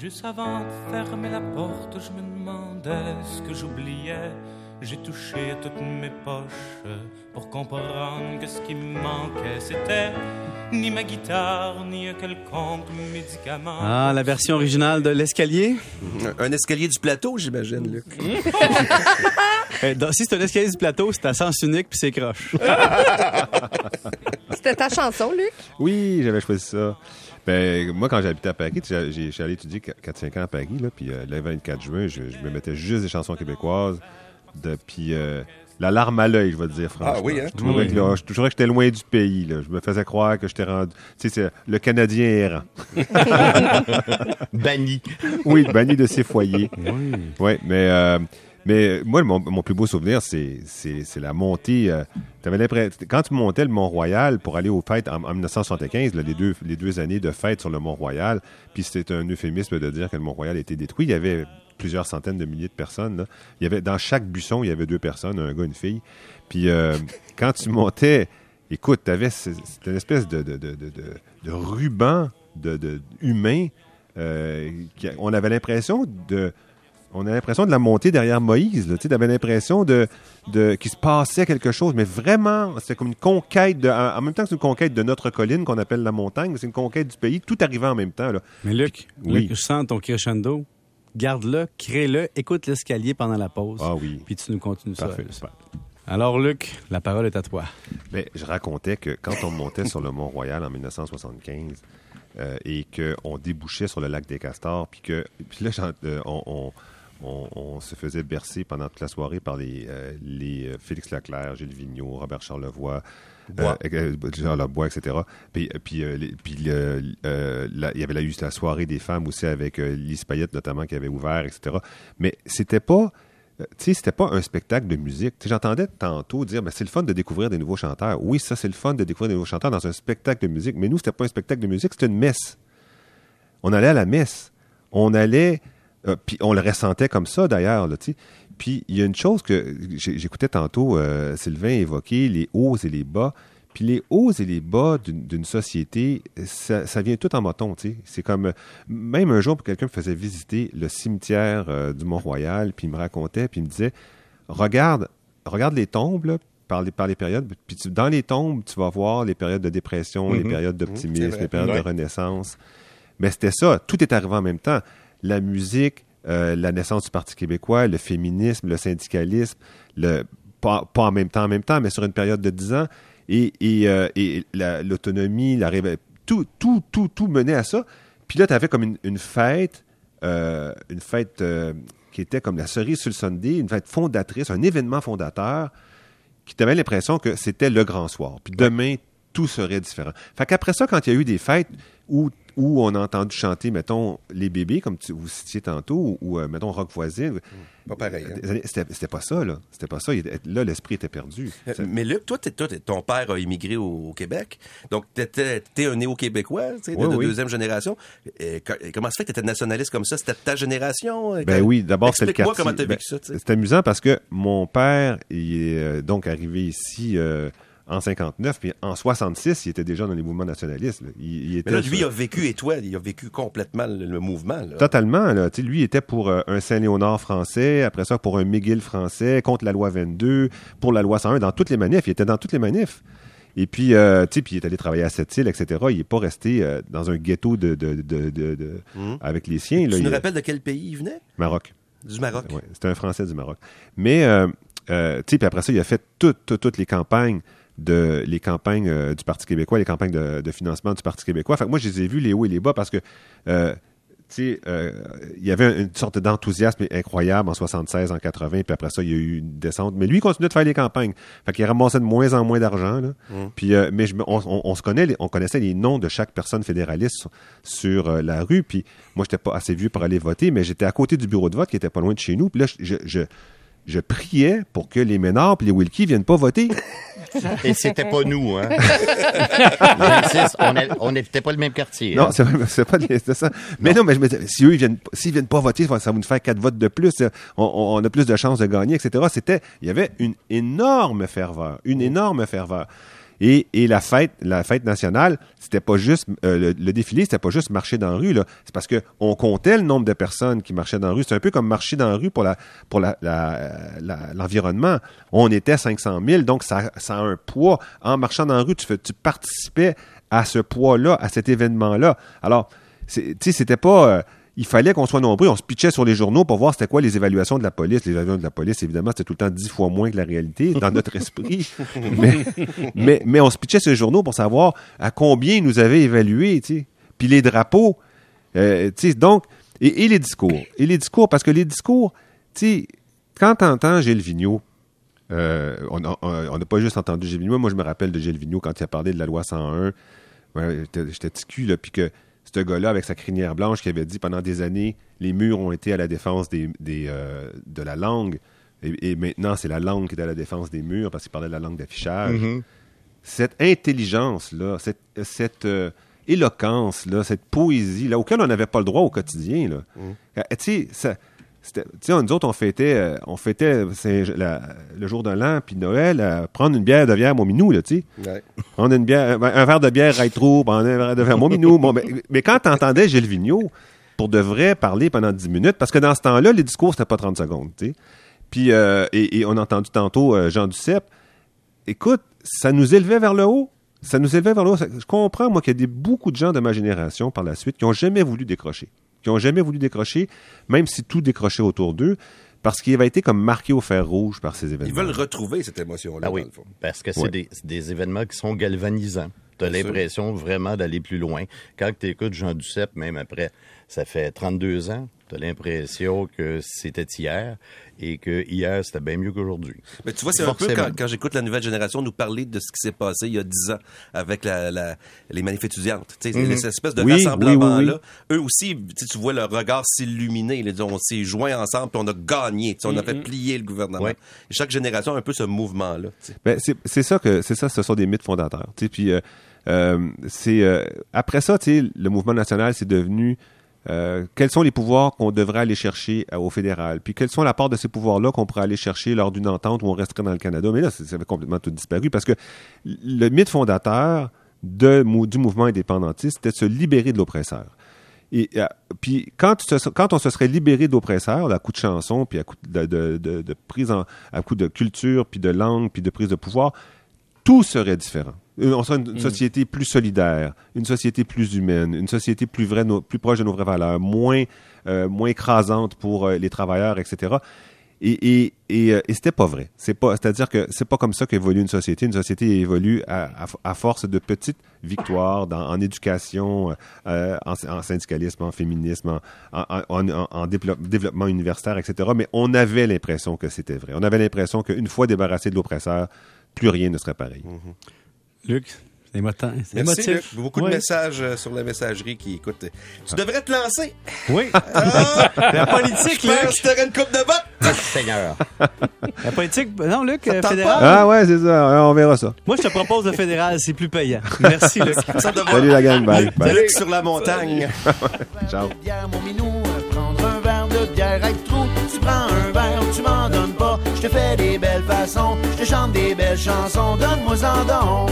Juste avant de fermer la porte, je me demandais ce que j'oubliais. J'ai touché à toutes mes poches pour comprendre que ce qui me manquait, c'était ni ma guitare, ni un quelconque médicament. Ah, la version originale de l'escalier? Un escalier du plateau, j'imagine, Luc. Eh, si c'est un escalier du plateau, c'est à sens unique puis c'est croche. C'était ta chanson, Luc? Oui, j'avais choisi ça. Ben, moi, quand j'habitais à Paris, tu sais, j'ai- je suis allé étudier 4-5 ans à Paris, là, puis euh, le 24 juin, je, je me mettais juste des chansons québécoises. De, puis euh, la larme à l'œil, je vais te dire, franchement. Ah oui, hein? Je trouvais Oui. que, là, je trouvais que j'étais loin du pays. Là. Je me faisais croire que j'étais rendu... Tu sais, c'est le Canadien errant. Banni. Oui, banni de ses foyers. Oui, mais, euh, mais moi, mon, mon plus beau souvenir, c'est, la montée. euh, l'impression- quand tu montais le Mont-Royal pour aller aux fêtes en, en 1975, là, les, deux, les deux années de fêtes sur le Mont-Royal, puis c'était un euphémisme de dire que le Mont-Royal été détruit. Il y avait plusieurs centaines de milliers de personnes. là. Il y avait, dans chaque buisson, il y avait deux personnes, un gars, une fille. Puis euh, quand tu montais, écoute, ce- c'était une espèce de, de, de, de, ruban de, humain. euh, on avait l'impression de on a l'impression de la montée derrière Moïse. Tu avais l'impression de, de qu'il se passait quelque chose, mais vraiment, c'était comme une conquête, de, en en même temps que c'est une conquête de notre colline qu'on appelle la montagne, mais c'est une conquête du pays, tout arrivait en même temps. Là. Mais Luc, Oui. Luc, je sens ton crescendo. Garde-le, crée-le, écoute l'escalier pendant la pause. Ah oui. Puis tu nous continues ça. Parfait. super. Alors, Luc, la parole est à toi. Ben, je racontais que quand on montait sur le Mont-Royal en 1975 euh, et qu'on débouchait sur le lac des Castors, puis que puis là, euh, on, on- on- on se faisait bercer pendant toute la soirée par les, euh, les euh, Félix Leclerc, Gilles Vigneault, Robert Charlevoix, Bois. euh, euh, Jean Lebois, etc. Puis, euh, puis, euh, les- puis le- euh, la- il y avait la, la soirée des femmes aussi avec euh, Lise Payette notamment qui avait ouvert, etc. Mais c'était pas euh, tu sais, c'était pas un spectacle de musique. J'entendais tantôt dire, c'est le fun de découvrir des nouveaux chanteurs. Oui, ça, c'est le fun de découvrir des nouveaux chanteurs dans un spectacle de musique. Mais nous, c'était pas un spectacle de musique, c'était une messe. On allait à la messe. On allait, euh, puis on le ressentait comme ça, d'ailleurs, là, tu sais. Puis il y a une chose que j'écoutais tantôt euh, Sylvain évoquer, les hauts et les bas. Puis les hauts et les bas d'une société, ça, ça vient tout en moton, tu sais. C'est comme, même un jour, quelqu'un me faisait visiter le cimetière euh, du Mont-Royal, puis il me racontait, puis il me disait, regarde, regarde les tombes, là, par les, par les périodes, puis tu- dans les tombes, tu vas voir les périodes de dépression, les périodes c'est d'optimisme, les périodes Ouais. de renaissance. Mais c'était ça, tout est arrivé en même temps. La musique, euh, la naissance du Parti québécois, le féminisme, le syndicalisme, le, pas, pas en même temps, en même temps, mais sur une période de 10 ans, et, et, euh, et l'autonomie, la, tout, tout, tout, tout menait à ça. Puis là, tu avais comme une, une fête, euh, une fête euh, qui était comme la cerise sur le Sunday, une fête fondatrice, un événement fondateur, qui t'avait l'impression que c'était le grand soir. Puis demain, tout serait différent. Fait qu'après ça, quand il y a eu des fêtes où, où on a entendu chanter, mettons, les bébés, comme tu, vous citiez tantôt, ou, euh, mettons, Rock Voisine, Pas pareil. hein? années- c'était pas ça, là. C'était pas ça. Là, l'esprit était perdu. Euh, Mais Luc, toi, ton père a immigré au, au Québec. Donc, t'étais t'es un néo-québécois, tu sais, de, Oui, de oui. deuxième génération. Et comment ça fait que t'étais nationaliste comme ça? C'était de ta génération? Ben oui, d'abord, c'est le quartier. comment t'as Ben, vécu ça. C'est amusant parce que mon père il est euh, donc arrivé ici euh, en 59, puis en 66, il était déjà dans les mouvements nationalistes. là. Il, il était Mais là, lui, il a vécu, et toi, il a vécu complètement le, le mouvement. Là. Totalement. Là. Lui il était pour euh, un Saint-Léonard français, après ça pour un McGill français, contre la loi 22, pour la loi 101, dans toutes les manifs. Il était dans toutes les manifs. Et puis, euh, tu sais, puis il est allé travailler à Sept-Îles, etc. Il n'est pas resté euh, dans un ghetto de, de, de, de- de- avec les siens. Là, tu nous rappelles de quel pays il venait? Maroc. Du Maroc. Ouais, c'était un Français du Maroc. Mais, tu sais, puis après ça, il a fait toutes, toutes, toutes les campagnes de les campagnes euh, du Parti québécois, les campagnes de, de financement du Parti québécois. Fait que moi, je les ai vus les hauts et les bas parce que, euh, tu sais, euh, il y avait une sorte d'enthousiasme incroyable en 76, en 80, puis après ça, il y a eu une descente. Mais lui, il continuait de faire les campagnes. Fait qu'il ramassait de moins en moins d'argent, là. Puis, euh, mais je on, on- on se connaît, on connaissait les noms de chaque personne fédéraliste sur, sur, euh, la rue. Puis moi, j'étais pas assez vieux pour aller voter, mais j'étais à côté du bureau de vote qui était pas loin de chez nous. Puis là, je, je, je priais pour que les Ménards et les Wilkie viennent pas voter. Et c'était pas nous, hein. J'insiste, on n'était pas le même quartier. Non, hein. c'est pas c'est ça. Mais non. mais je me disais, si eux, ils viennent, s'ils viennent pas voter, ça va nous faire quatre votes de plus. On- on a plus de chances de gagner, etc. C'était, il y avait une énorme ferveur, une énorme ferveur. Et, la fête, la fête nationale, c'était pas juste euh, le, le défilé, c'était pas juste marcher dans la rue. C'est parce que on comptait le nombre de personnes qui marchaient dans la rue. C'est un peu comme marcher dans la rue pour l'environnement. On était 500 000, donc ça, a un poids. En marchant dans la rue, tu, participais à ce poids-là, à cet événement-là. Alors, c'était pas. euh, il fallait qu'on soit nombreux. On se pitchait sur les journaux pour voir c'était quoi les évaluations de la police. Les évaluations de la police, évidemment, c'était tout le temps dix fois moins que la réalité dans notre esprit. mais, mais, mais on se pitchait sur les journaux pour savoir à combien ils nous avaient évalués. Puis les drapeaux, euh, donc, et, et les discours. Et les discours, parce que les discours, quand t'entends Gilles Vigneault, euh, on n'a pas juste entendu Gilles Vigneault. Moi, je me rappelle de Gilles Vigneault quand il a parlé de la loi 101. Ouais, J'étais j'étais petit cul, là, puis que ce gars-là, avec sa crinière blanche, qui avait dit pendant des années, les murs ont été à la défense des, des, euh, de la langue, et, et maintenant, c'est la langue qui est à la défense des murs, parce qu'il parlait de la langue d'affichage. Cette intelligence-là, cette, cette euh, éloquence-là, cette poésie-là, auquel on n'avait pas le droit au quotidien, là. Euh, Tu sais, ça- sais, nous autres, on fêtait, euh, on fêtait la- le jour de l'an, puis Noël, prendre une bière de bière Mominou, là, tu sais. Ouais. Prendre une bière, un, un verre de bière rétro, prendre un verre de bière Mominou. Bon, mais, mais quand t'entendais Gilles Vigneault, pour de vrai, parler pendant 10 minutes, parce que dans ce temps-là, les discours, c'était pas 30 secondes, tu sais. Puis, euh, et, et on a entendu tantôt euh, Jean Duceppe. Écoute, ça nous élevait vers le haut. Ça nous élevait vers le haut. Je comprends, moi, qu'il y a des, beaucoup de gens de ma génération par la suite qui ont jamais voulu décrocher. Qui ont jamais voulu décrocher, même si tout décrochait autour d'eux, parce qu'ils avaient été comme marqués au fer rouge par ces événements. Ils veulent retrouver cette émotion-là, Ah oui, dans le fond. parce que c'est Ouais. des, événements qui sont galvanisants. Tu as l'impression vraiment d'aller plus loin. Quand tu écoutes Jean Duceppe, même après, ça fait 32 ans, tu as l'impression que c'était hier et que hier, c'était bien mieux qu'aujourd'hui. Mais tu vois, c'est un peu quand, quand j'écoute la nouvelle génération nous parler de ce qui s'est passé il y a 10 ans avec la, la- les manifs étudiantes. Tu sais, Mhm. Cette espèce de Oui, rassemblement-là. oui, oui, Eux aussi, tu vois leur regard s'illuminer. Ils disent, On s'est joints ensemble puis on a gagné. On a fait plier le gouvernement. Et chaque génération a un peu ce mouvement-là. Ben, c'est ça que c'est ça, ce sont des mythes fondateurs. Puis euh, euh, c'est euh, après ça, le mouvement national, c'est devenu euh, quels sont les pouvoirs qu'on devrait aller chercher euh, au fédéral, puis quels sont la part de ces pouvoirs-là qu'on pourrait aller chercher lors d'une entente où on resterait dans le Canada? Mais là, ça avait complètement tout disparu parce que le mythe fondateur du mouvement indépendantiste, c'était de se libérer de l'oppresseur. Et euh, puis quand, on se serait libéré de l'oppresseur, à coup de chanson, puis à coup de- de prise en, à coup de culture, puis de langue, puis de prise de pouvoir, tout serait différent. Euh, On serait une, une société plus solidaire, une société plus humaine, une société plus vraie, plus proche de nos vraies valeurs, moins, euh, moins écrasante pour euh, les travailleurs, etc. Et, et, et, euh, et c'était pas vrai. C'est pas, c'est-à-dire que c'est pas comme ça qu'évolue une société. Une société évolue à, à, à force de petites victoires dans, en éducation, euh, en, en syndicalisme, en féminisme, en, en, en, en- en développe- développement universitaire, etc. Mais on avait l'impression que c'était vrai. On avait l'impression qu'une fois débarrassé de l'oppresseur, plus rien ne serait pareil. C'est émotant. C'est Merci, émotif. Luc. Beaucoup Ouais. de messages euh, sur la messagerie qui écoutent. Tu devrais te lancer. Oui. Ah, La politique, je Luc. que t'aurais une coupe de bottes. Seigneur. La politique. Non, Luc, euh, fédéral? Ah ouais, c'est ça. On verra ça. Moi, je te propose le fédéral, c'est plus payant. Merci, Luc. Ça Salut la gang. Bye. Bye. Luc sur la montagne. Ciao. bière, mon minou, prendre un verre de bière avec trou. Tu prends un verre, tu m'en donnes pas. Je te fais des belles façons, je te chante des belles chansons, donne-moi en don.